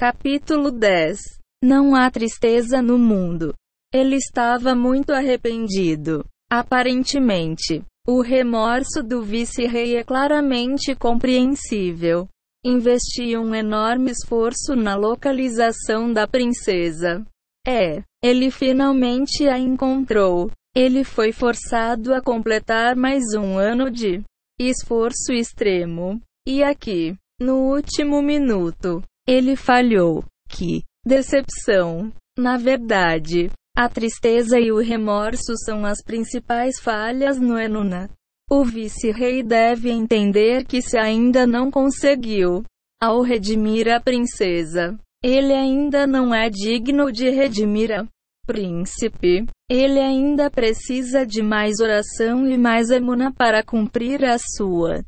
Capítulo 10 Não há tristeza no mundo. Ele estava muito arrependido. Aparentemente, o remorso do vice-rei é claramente compreensível. Investi um enorme esforço na localização da princesa. É, ele finalmente a encontrou. Ele foi forçado a completar mais um ano de esforço extremo. E aqui, no último minuto, ele falhou. Que decepção! Na verdade, a tristeza e o remorso são as principais falhas no Enuna. O vice-rei deve entender que se ainda não conseguiu, ao redimir a princesa, ele ainda não é digno de redimir a príncipe. Ele ainda precisa de mais oração e mais emuna para cumprir a sua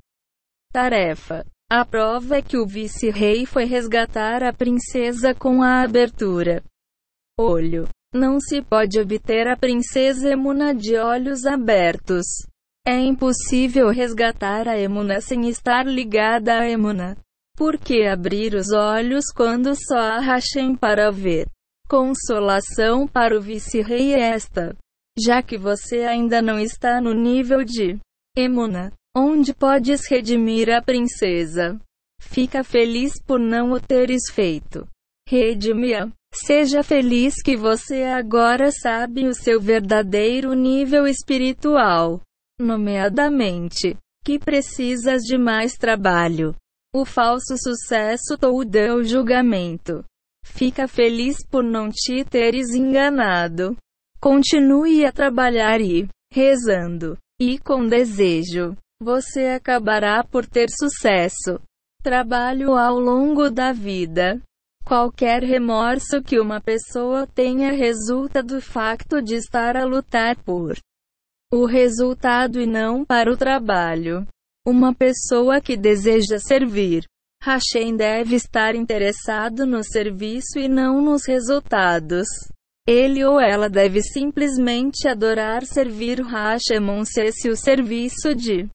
tarefa. A prova é que o vice-rei foi resgatar a princesa com a abertura. Olho. Não se pode obter a princesa Emuna de olhos abertos. É impossível resgatar a Emuna sem estar ligada a Emuna. Por que abrir os olhos quando só há Hashem para ver? Consolação para o vice-rei é esta. Já que você ainda não está no nível de Emuna, onde podes redimir a princesa, fica feliz por não o teres feito. Redime-a. Seja feliz que você agora sabe o seu verdadeiro nível espiritual, nomeadamente, que precisas de mais trabalho. O falso sucesso ou o julgamento. Fica feliz por não te teres enganado. Continue a trabalhar e, rezando, e com desejo, você acabará por ter sucesso. Trabalho ao longo da vida. Qualquer remorso que uma pessoa tenha resulta do facto de estar a lutar por o resultado e não para o trabalho. Uma pessoa que deseja servir Hashem deve estar interessado no serviço e não nos resultados. Ele ou ela deve simplesmente adorar servir Hashem se o serviço de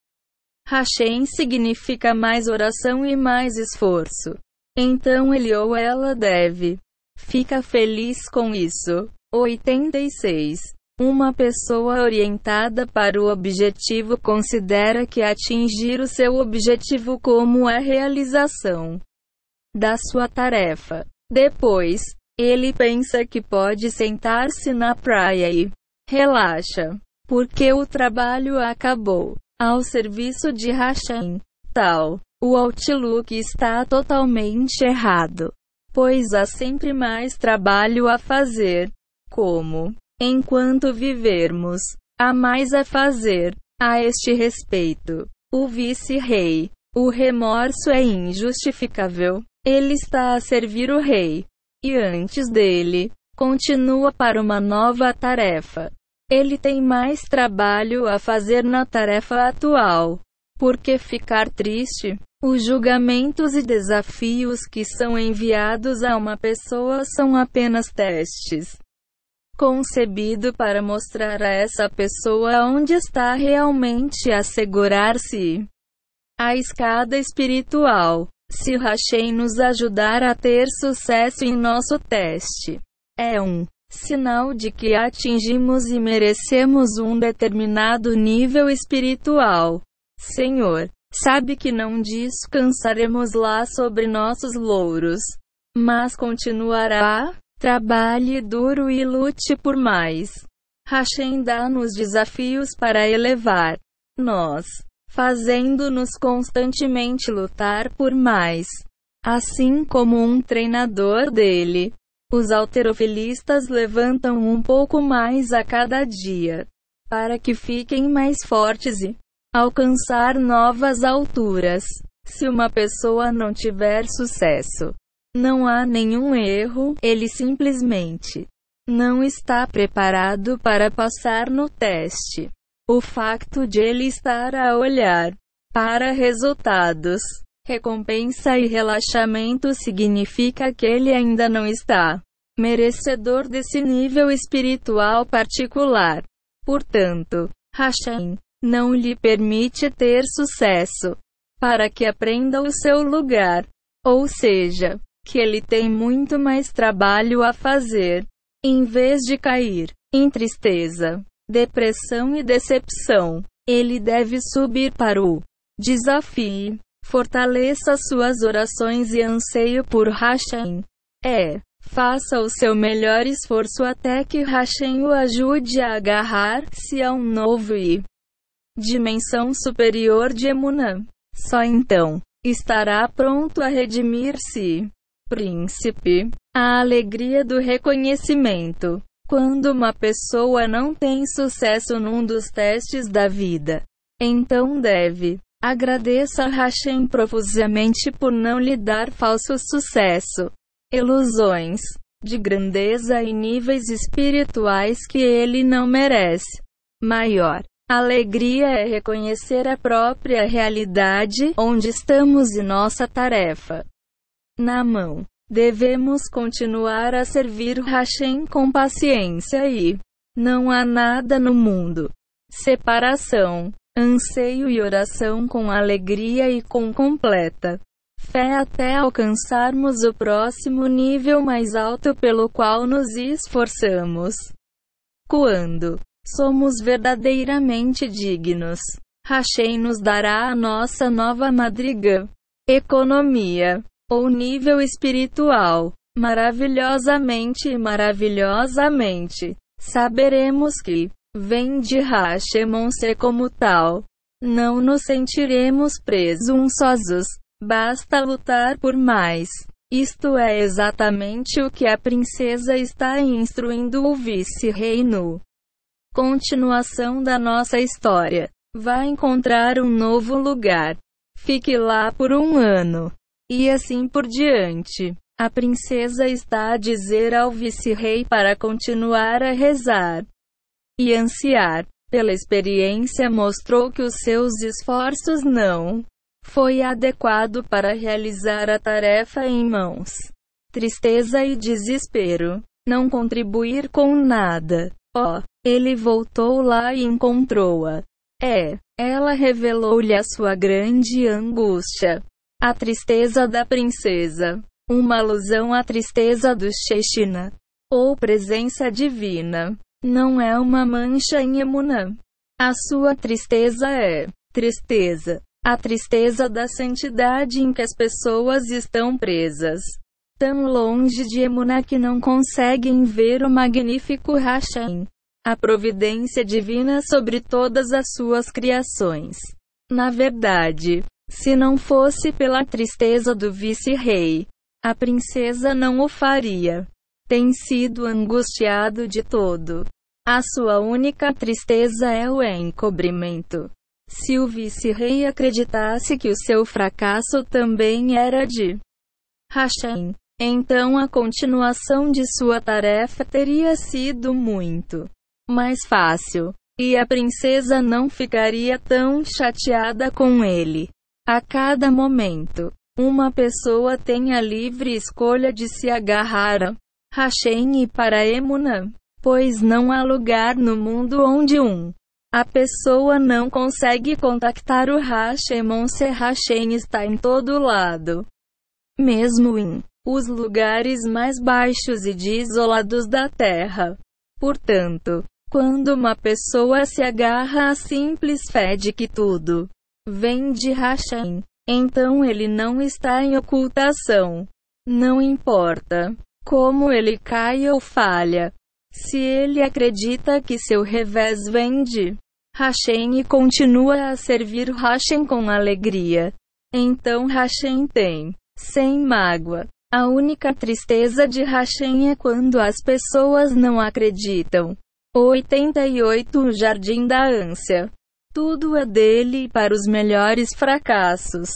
Hashem significa mais oração e mais esforço. Então ele ou ela deve. Fica feliz com isso. 86. Uma pessoa orientada para o objetivo considera que atingir o seu objetivo como a realização da sua tarefa. Depois, ele pensa que pode sentar-se na praia e relaxa, porque o trabalho acabou. Ao serviço de Hashem. Tal o outlook está totalmente errado, pois há sempre mais trabalho a fazer. Como, enquanto vivermos, há mais a fazer. A este respeito, o vice-rei, o remorso é injustificável. Ele está a servir o rei, e antes dele, continua para uma nova tarefa. Ele tem mais trabalho a fazer na tarefa atual. Por que ficar triste? Os julgamentos e desafios que são enviados a uma pessoa são apenas testes. Concebido para mostrar a essa pessoa onde está realmente assegurar-se. A escada espiritual. Se Hashem nos ajudar a ter sucesso em nosso teste, é um sinal de que atingimos e merecemos um determinado nível espiritual. Senhor, Sabe que não descansaremos lá sobre nossos louros, mas continuará. Trabalhe duro e lute por mais. Hashem dá-nos desafios para elevar nós, fazendo-nos constantemente lutar por mais. Assim como um treinador dele, os alterofilistas levantam um pouco mais a cada dia, para que fiquem mais fortes e alcançar novas alturas. Se uma pessoa não tiver sucesso, não há nenhum erro, ele simplesmente não está preparado para passar no teste. O facto de ele estar a olhar para resultados, recompensa e relaxamento significa que ele ainda não está merecedor desse nível espiritual particular. Portanto, Hashem não lhe permite ter sucesso, para que aprenda o seu lugar. Ou seja, que ele tem muito mais trabalho a fazer. Em vez de cair em tristeza, depressão e decepção, ele deve subir para o desafio. Fortaleça suas orações e anseio por Hashem. É. Faça o seu melhor esforço até que Hashem o ajude a agarrar-se a um novo e dimensão superior de Emunã. Só então estará pronto a redimir-se. Príncipe, a alegria do reconhecimento. Quando uma pessoa não tem sucesso num dos testes da vida, então deve agradeça a Hashem profusamente por não lhe dar falso sucesso, ilusões de grandeza e níveis espirituais que ele não merece. Maior Alegria é reconhecer a própria realidade onde estamos e nossa tarefa na mão. Devemos continuar a servir Hashem com paciência e não há nada no mundo. Separação, anseio e oração com alegria e com completa fé até alcançarmos o próximo nível mais alto pelo qual nos esforçamos. Quando somos verdadeiramente dignos. Hashem nos dará a nossa nova madriga, economia, ou nível espiritual. Maravilhosamente e maravilhosamente, saberemos que vem de Hashemon ser como tal. Não nos sentiremos presunçosos. Basta lutar por mais. Isto é exatamente o que a princesa está instruindo o vice-reino continuação da nossa história. Vá encontrar um novo lugar. Fique lá por um ano. E assim por diante. A princesa está a dizer ao vice-rei para continuar a rezar e ansiar. Pela experiência mostrou que os seus esforços não foi adequado para realizar a tarefa em mãos. Tristeza e desespero. Não contribuir com nada. Oh, ele voltou lá e encontrou-a. É, ela revelou-lhe a sua grande angústia. A tristeza da princesa. Uma alusão à tristeza do Sheshina. Ou presença divina. Não é uma mancha em Emunã. A sua tristeza é tristeza. A tristeza da santidade em que as pessoas estão presas. Tão longe de Emunã que não conseguem ver o magnífico Hashem a providência divina sobre todas as suas criações. Na verdade, se não fosse pela tristeza do vice-rei, a princesa não o faria. Tem sido angustiado de todo. A sua única tristeza é o encobrimento. Se o vice-rei acreditasse que o seu fracasso também era de Hashem, então a continuação de sua tarefa teria sido muito mais fácil. E a princesa não ficaria tão chateada com ele. A cada momento, uma pessoa tem a livre escolha de se agarrar a Hashem e para Emunã, pois não há lugar no mundo onde um a pessoa não consegue contactar o Hashemon se Hashem está em todo lado. Mesmo em os lugares mais baixos e desolados da terra. Portanto, quando uma pessoa se agarra à simples fé de que tudo vem de Hashem, então ele não está em ocultação. Não importa como ele cai ou falha. Se ele acredita que seu revés vem de Hashem e continua a servir Hashem com alegria, então Hashem tem, sem mágoa. A única tristeza de Hashem é quando as pessoas não acreditam. 88 Jardim da Ânsia. Tudo é dele para os melhores fracassos.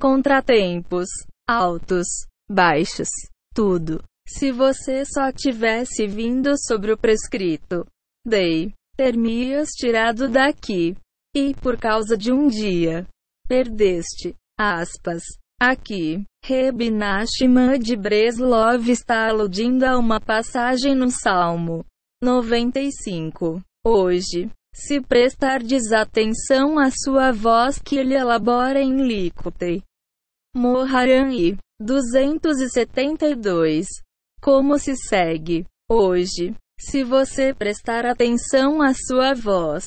Contratempos. Altos. Baixos. Tudo. Se você só tivesse vindo sobre o prescrito. Dei. Termias tirado daqui. E por causa de um dia. Perdeste. Aspas. Aqui. Reb de Breslov está aludindo a uma passagem no Salmo 95. Hoje, se prestardes atenção à sua voz que ele elabora em Likutei, Moharan e 272. Como se segue? Hoje, se você prestar atenção à sua voz,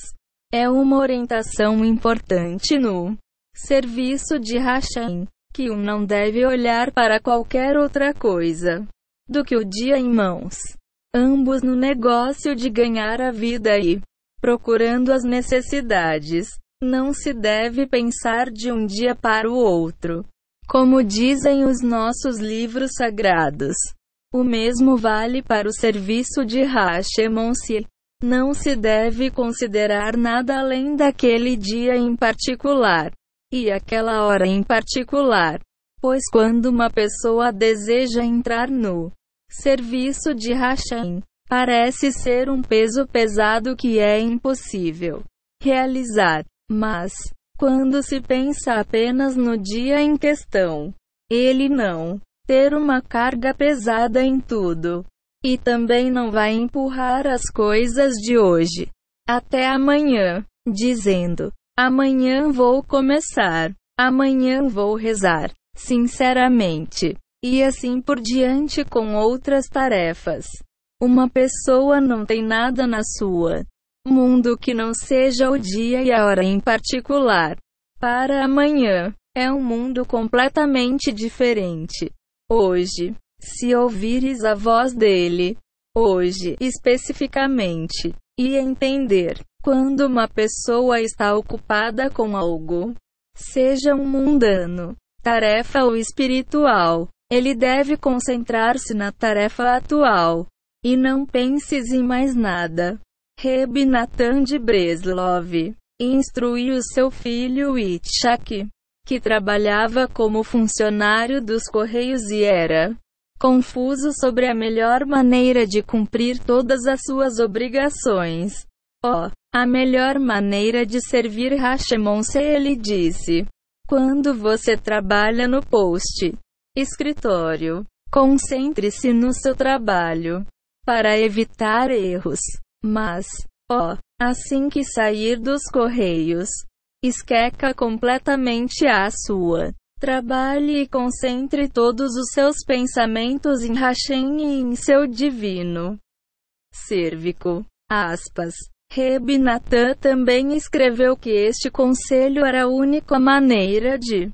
é uma orientação importante no serviço de Hashem, que um não deve olhar para qualquer outra coisa do que o dia em mãos. Ambos no negócio de ganhar a vida e procurando as necessidades. Não se deve pensar de um dia para o outro. Como dizem os nossos livros sagrados. O mesmo vale para o serviço de Hashemon-se. Não se deve considerar nada além daquele dia em particular. E aquela hora em particular. Pois quando uma pessoa deseja entrar no serviço de Hashem, parece ser um peso pesado que é impossível realizar. Mas, quando se pensa apenas no dia em questão, ele não ter uma carga pesada em tudo. E também não vai empurrar as coisas de hoje até amanhã, dizendo: amanhã vou começar, amanhã vou rezar, sinceramente, e assim por diante com outras tarefas. Uma pessoa não tem nada na sua mundo que não seja o dia e a hora em particular. Para amanhã, é um mundo completamente diferente. Hoje, se ouvires a voz dele, hoje especificamente, e entender quando uma pessoa está ocupada com algo, seja um mundano, tarefa ou espiritual, ele deve concentrar-se na tarefa atual e não penses em mais nada. Reb Natan de Breslov instruiu seu filho Itchak, que trabalhava como funcionário dos Correios e era confuso sobre a melhor maneira de cumprir todas as suas obrigações. Oh, a melhor maneira de servir Hashemon se ele disse. Quando você trabalha no post escritório, concentre-se no seu trabalho para evitar erros. Mas, ó, assim que sair dos correios, esqueca completamente a sua. Trabalhe e concentre todos os seus pensamentos em Hashem e em seu divino cérvico. Aspas. Reb Natan também escreveu que este conselho era a única maneira de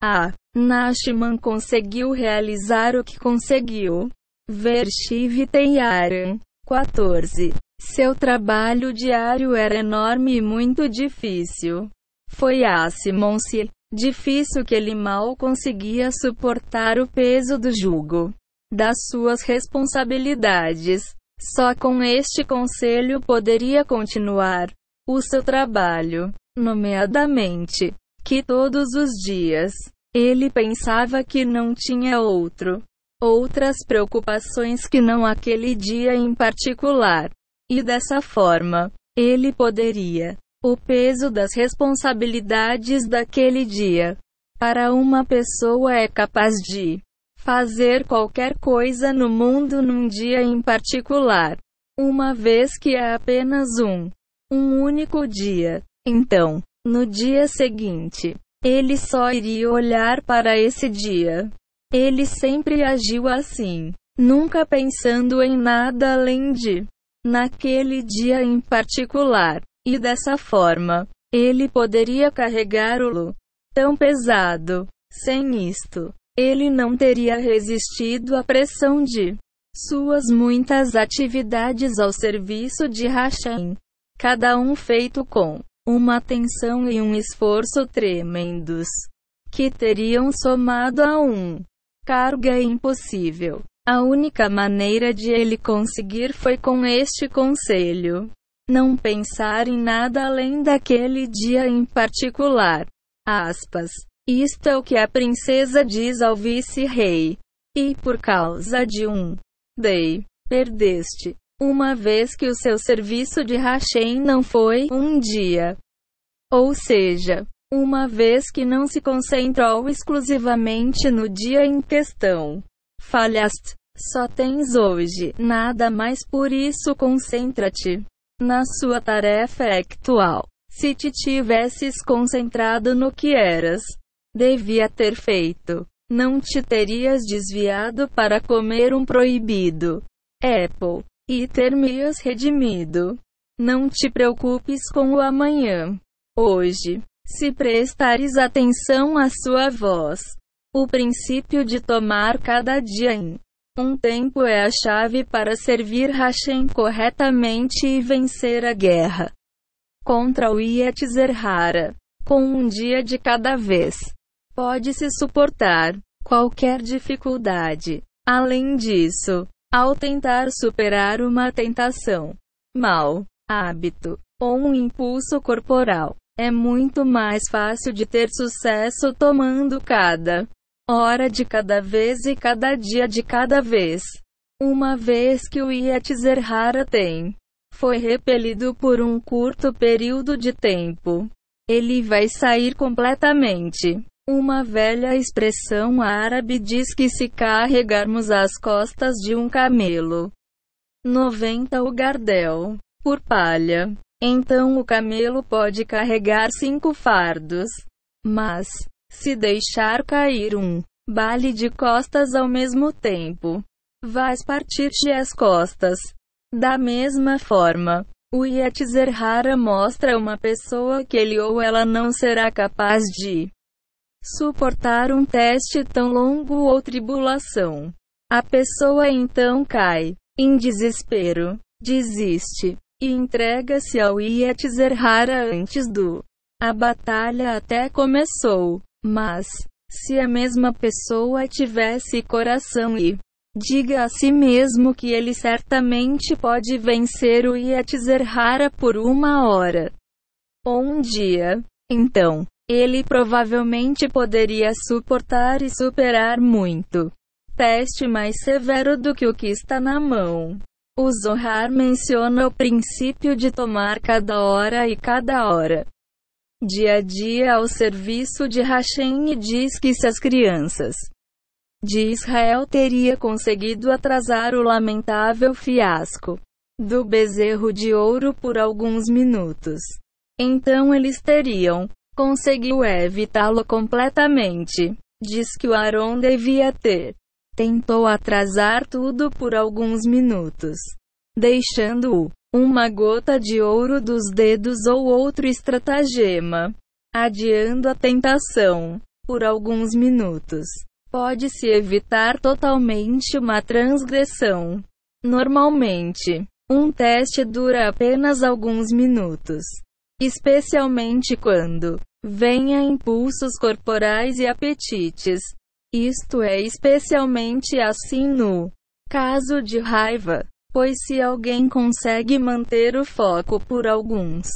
a Nashman conseguiu realizar o que conseguiu. Ver Shiv Teiaran 14. Seu trabalho diário era enorme e muito difícil. Foi a Simonse difícil que ele mal conseguia suportar o peso do jugo das suas responsabilidades. Só com este conselho poderia continuar o seu trabalho, nomeadamente, que todos os dias ele pensava que não tinha outro, outras preocupações que não aquele dia em particular. E dessa forma, ele poderia. O peso das responsabilidades daquele dia. Para uma pessoa é capaz de fazer qualquer coisa no mundo num dia em particular, uma vez que é apenas um, um único dia. Então, no dia seguinte, ele só iria olhar para esse dia. Ele sempre agiu assim, nunca pensando em nada além de naquele dia em particular, e dessa forma, ele poderia carregar-o tão pesado. Sem isto, ele não teria resistido à pressão de suas muitas atividades ao serviço de Hashem, cada um feito com uma atenção e um esforço tremendos, que teriam somado a um carga impossível. A única maneira de ele conseguir foi com este conselho. Não pensar em nada além daquele dia em particular. Aspas. Isto é o que a princesa diz ao vice-rei. E por causa de um dei, perdeste. Uma vez que o seu serviço de Hashem não foi um dia. Ou seja, uma vez que não se concentrou exclusivamente no dia em questão. Falhaste. Só tens hoje, nada mais por isso concentra-te na sua tarefa actual. Se te tivesses concentrado no que eras, devia ter feito, não te terias desviado para comer um proibido apple e ter-me-as redimido. Não te preocupes com o amanhã. Hoje, se prestares atenção à sua voz, o princípio de tomar cada dia em um tempo é a chave para servir Hashem corretamente e vencer a guerra contra o Yetzirah. Com um dia de cada vez, pode-se suportar qualquer dificuldade. Além disso, ao tentar superar uma tentação, mal hábito ou um impulso corporal, é muito mais fácil de ter sucesso tomando cada hora de cada vez e cada dia de cada vez. Uma vez que o Yetzirah tem foi repelido por um curto período de tempo, ele vai sair completamente. Uma velha expressão árabe diz que se carregarmos as costas de um camelo 90 o gardel por palha, então o camelo pode carregar cinco fardos. Mas, se deixar cair um bale de costas ao mesmo tempo, vais partir-te as costas. Da mesma forma, o Yetzirah mostra uma pessoa que ele ou ela não será capaz de suportar um teste tão longo ou tribulação. A pessoa então cai em desespero, desiste e entrega-se ao Yetzirah antes do a batalha até começou. Mas, se a mesma pessoa tivesse coração e diga a si mesmo que ele certamente pode vencer o Yetzirah por uma hora ou um dia, então, ele provavelmente poderia suportar e superar muito teste mais severo do que o que está na mão. O Zohar menciona o princípio de tomar cada hora e cada hora dia a dia ao serviço de Hashem e diz que se as crianças de Israel teria conseguido atrasar o lamentável fiasco do bezerro de ouro por alguns minutos, então eles teriam conseguiu evitá-lo completamente. Diz que o Aaron devia ter. Tentou atrasar tudo por alguns minutos, deixando-o uma gota de ouro dos dedos ou outro estratagema, adiando a tentação por alguns minutos. Pode-se evitar totalmente uma transgressão. Normalmente, um teste dura apenas alguns minutos, especialmente quando venha impulsos corporais e apetites. Isto é especialmente assim no caso de raiva, pois se alguém consegue manter o foco por alguns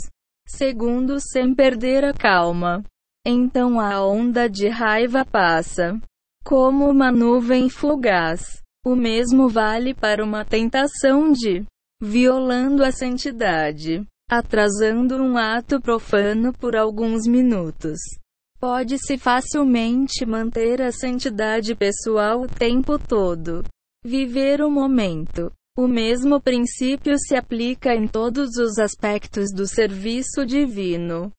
segundos sem perder a calma, então a onda de raiva passa como uma nuvem fugaz. O mesmo vale para uma tentação de violando a santidade atrasando um ato profano por alguns minutos. Pode-se facilmente manter a santidade pessoal o tempo todo. Viver o momento. O mesmo princípio se aplica em todos os aspectos do serviço divino.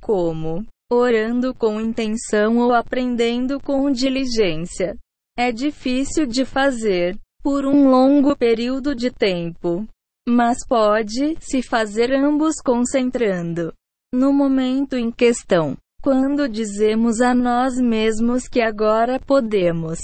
Como orando com intenção ou aprendendo com diligência. É difícil de fazer por um longo período de tempo. Mas pode-se fazer ambos concentrando no momento em questão. Quando dizemos a nós mesmos que agora podemos,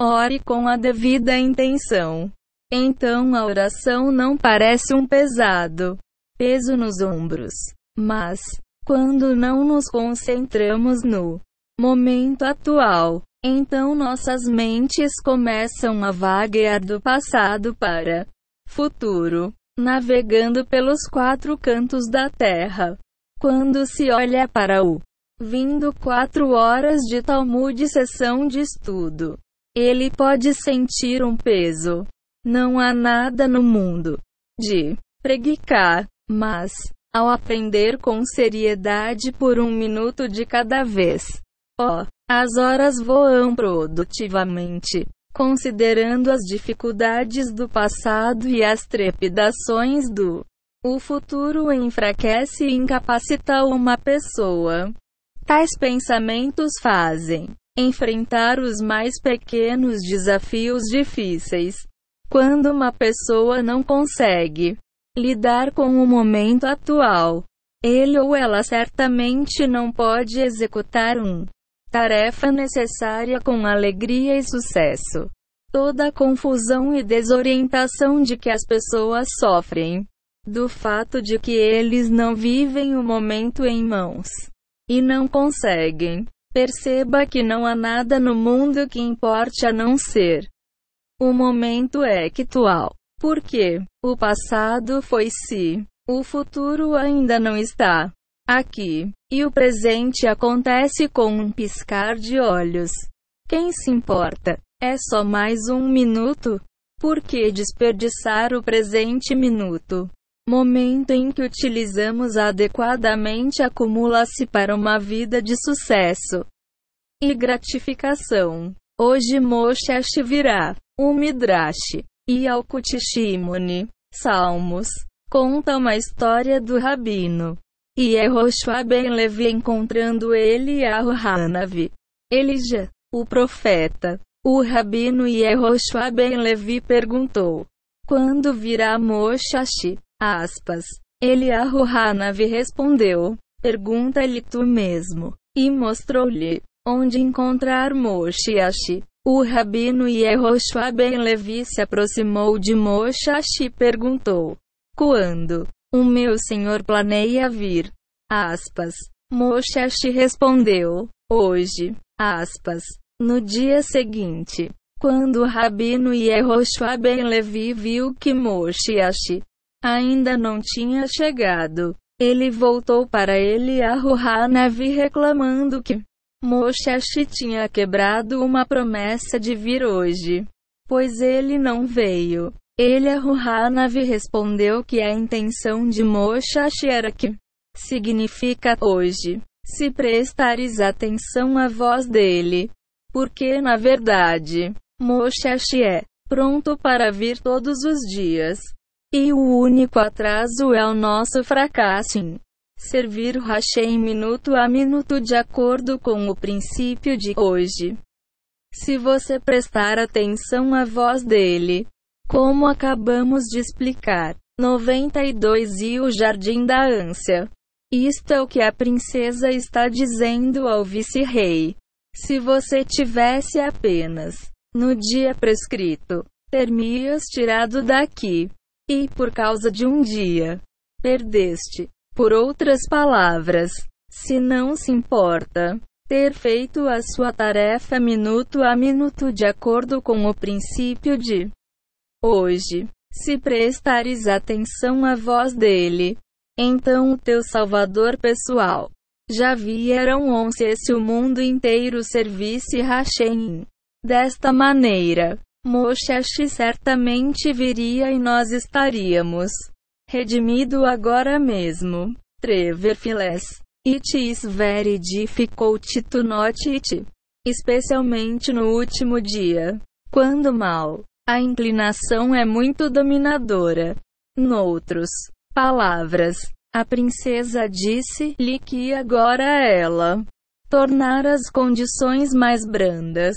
ore com a devida intenção. Então a oração não parece um pesado peso nos ombros. Mas, quando não nos concentramos no momento atual, então nossas mentes começam a vaguear do passado para futuro navegando pelos quatro cantos da terra. Quando se olha para o vindo quatro horas de Talmud sessão de estudo, ele pode sentir um peso. Não há nada no mundo de preguicar, mas, ao aprender com seriedade por um minuto de cada vez, ó, oh, as horas voam produtivamente. Considerando as dificuldades do passado e as trepidações do o futuro enfraquece e incapacita uma pessoa. Tais pensamentos fazem enfrentar os mais pequenos desafios difíceis. Quando uma pessoa não consegue lidar com o momento atual, ele ou ela certamente não pode executar um tarefa necessária com alegria e sucesso. Toda a confusão e desorientação de que as pessoas sofrem, do fato de que eles não vivem o momento em mãos e não conseguem. Perceba que não há nada no mundo que importe a não ser o momento actual. Porque o passado foi-se, o futuro ainda não está aqui, e o presente acontece com um piscar de olhos. Quem se importa? É só mais um minuto? Por que desperdiçar o presente minuto? Momento em que utilizamos adequadamente acumula-se para uma vida de sucesso e gratificação. Hoje Moshe virá, o Midrash, e Alkutishimuni, Salmos, conta uma história do rabino. E é Roshua ben Levi encontrando ele e Hanavi. Elija, o profeta, o rabino Yehoshua ben Levi perguntou: Quando virá Moshashi? Aspas. Eliahu Hanavi respondeu: Pergunta-lhe tu mesmo. E mostrou-lhe onde encontrar Moshiashi. O rabino Yehoshua ben Levi se aproximou de Moshashi e perguntou: Quando? O meu senhor planeia vir? Aspas. Respondeu: Hoje. Aspas. No dia seguinte, quando o rabino Yehoshua ben Levi viu que Moshiach ainda não tinha chegado, ele voltou para ele a Ruhanavi reclamando que Moshiach tinha quebrado uma promessa de vir hoje, pois ele não veio. Ele a Ruhanavi respondeu que a intenção de Moshiach era que significa hoje. Se prestares atenção à voz dele, porque, na verdade, Moshashi é pronto para vir todos os dias. E o único atraso é o nosso fracasso servir o Hashem minuto a minuto de acordo com o princípio de hoje. Se você prestar atenção à voz dele, como acabamos de explicar, 92 e o Jardim da Ânsia. Isto é o que a princesa está dizendo ao vice-rei. Se você tivesse apenas, no dia prescrito, ter-me-as tirado daqui, e por causa de um dia, perdeste. Por outras palavras, se não se importa, ter feito a sua tarefa minuto a minuto de acordo com o princípio de hoje, se prestares atenção à voz dele, então o teu salvador pessoal já vieram once se o mundo inteiro servisse Hashem. Desta maneira, Moshe certamente viria e nós estaríamos redimido agora mesmo. Trever Files. It is very difficult to not it. Especialmente no último dia. Quando mal, a inclinação é muito dominadora. Noutros palavras, a princesa disse-lhe que agora ela tornara as condições mais brandas,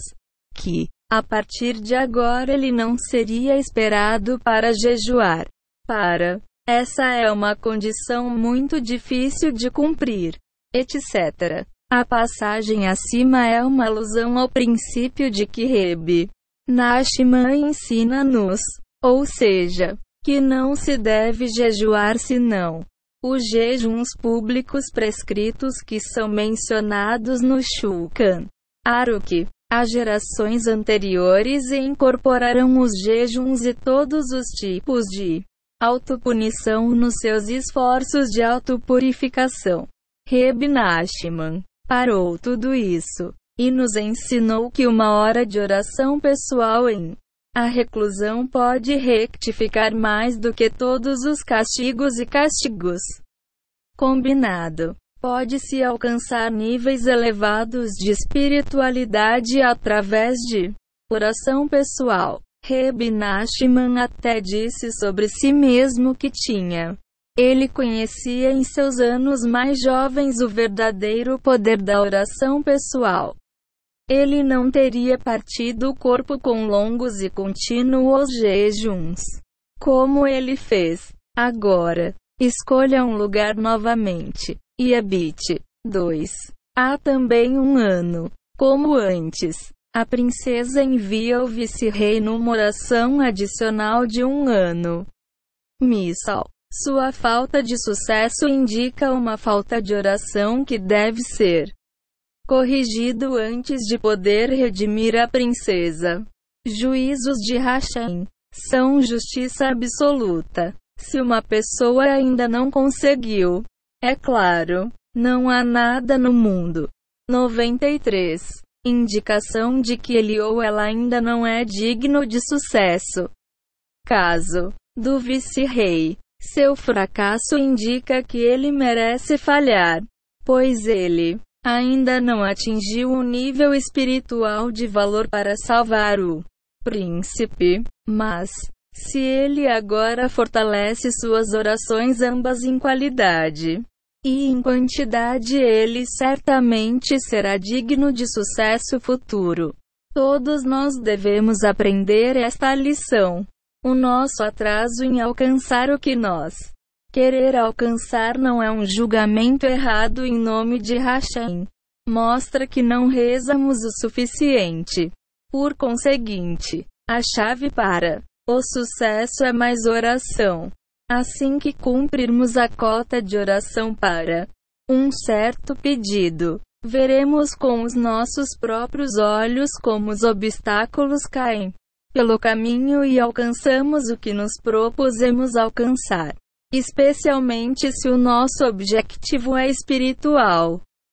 que, a partir de agora ele não seria esperado para jejuar. Para. Essa é uma condição muito difícil de cumprir, etc. A passagem acima é uma alusão ao princípio de que Rebe Nashman ensina-nos, ou seja, que não se deve jejuar senão os jejuns públicos prescritos que são mencionados no Shulchan Aruch. As gerações anteriores incorporaram os jejuns e todos os tipos de autopunição nos seus esforços de autopurificação. Reb Nachman parou tudo isso e nos ensinou que uma hora de oração pessoal em a reclusão pode rectificar mais do que todos os castigos e castigos. Combinado. Pode-se alcançar níveis elevados de espiritualidade através de oração pessoal. Reb Nachman até disse sobre si mesmo que tinha. Ele conhecia em seus anos mais jovens o verdadeiro poder da oração pessoal. ele não teria partido o corpo com longos e contínuos jejuns, como ele fez. Agora, escolha um lugar novamente e habite. 2. Há também um ano, como antes. A princesa envia ao vice-rei numa oração adicional de um ano. Missal. Sua falta de sucesso indica uma falta de oração que deve ser corrigido antes de poder redimir a princesa. Juízos de Hashem são justiça absoluta. Se uma pessoa ainda não conseguiu, é claro, não há nada no mundo. 93. Indicação de que ele ou ela ainda não é digno de sucesso. Caso do vice-rei. Seu fracasso indica que ele merece falhar, pois ele ainda não atingiu o nível espiritual de valor para salvar o príncipe. Mas, se ele agora fortalece suas orações ambas em qualidade e em quantidade, ele certamente será digno de sucesso futuro. Todos nós devemos aprender esta lição. O nosso atraso em alcançar o que nós querer alcançar não é um julgamento errado em nome de Hashem. Mostra que não rezamos o suficiente. Por conseguinte, a chave para o sucesso é mais oração. Assim que cumprirmos a cota de oração para um certo pedido, veremos com os nossos próprios olhos como os obstáculos caem pelo caminho e alcançamos o que nos propusemos alcançar. Especialmente se o nosso objetivo é espiritual.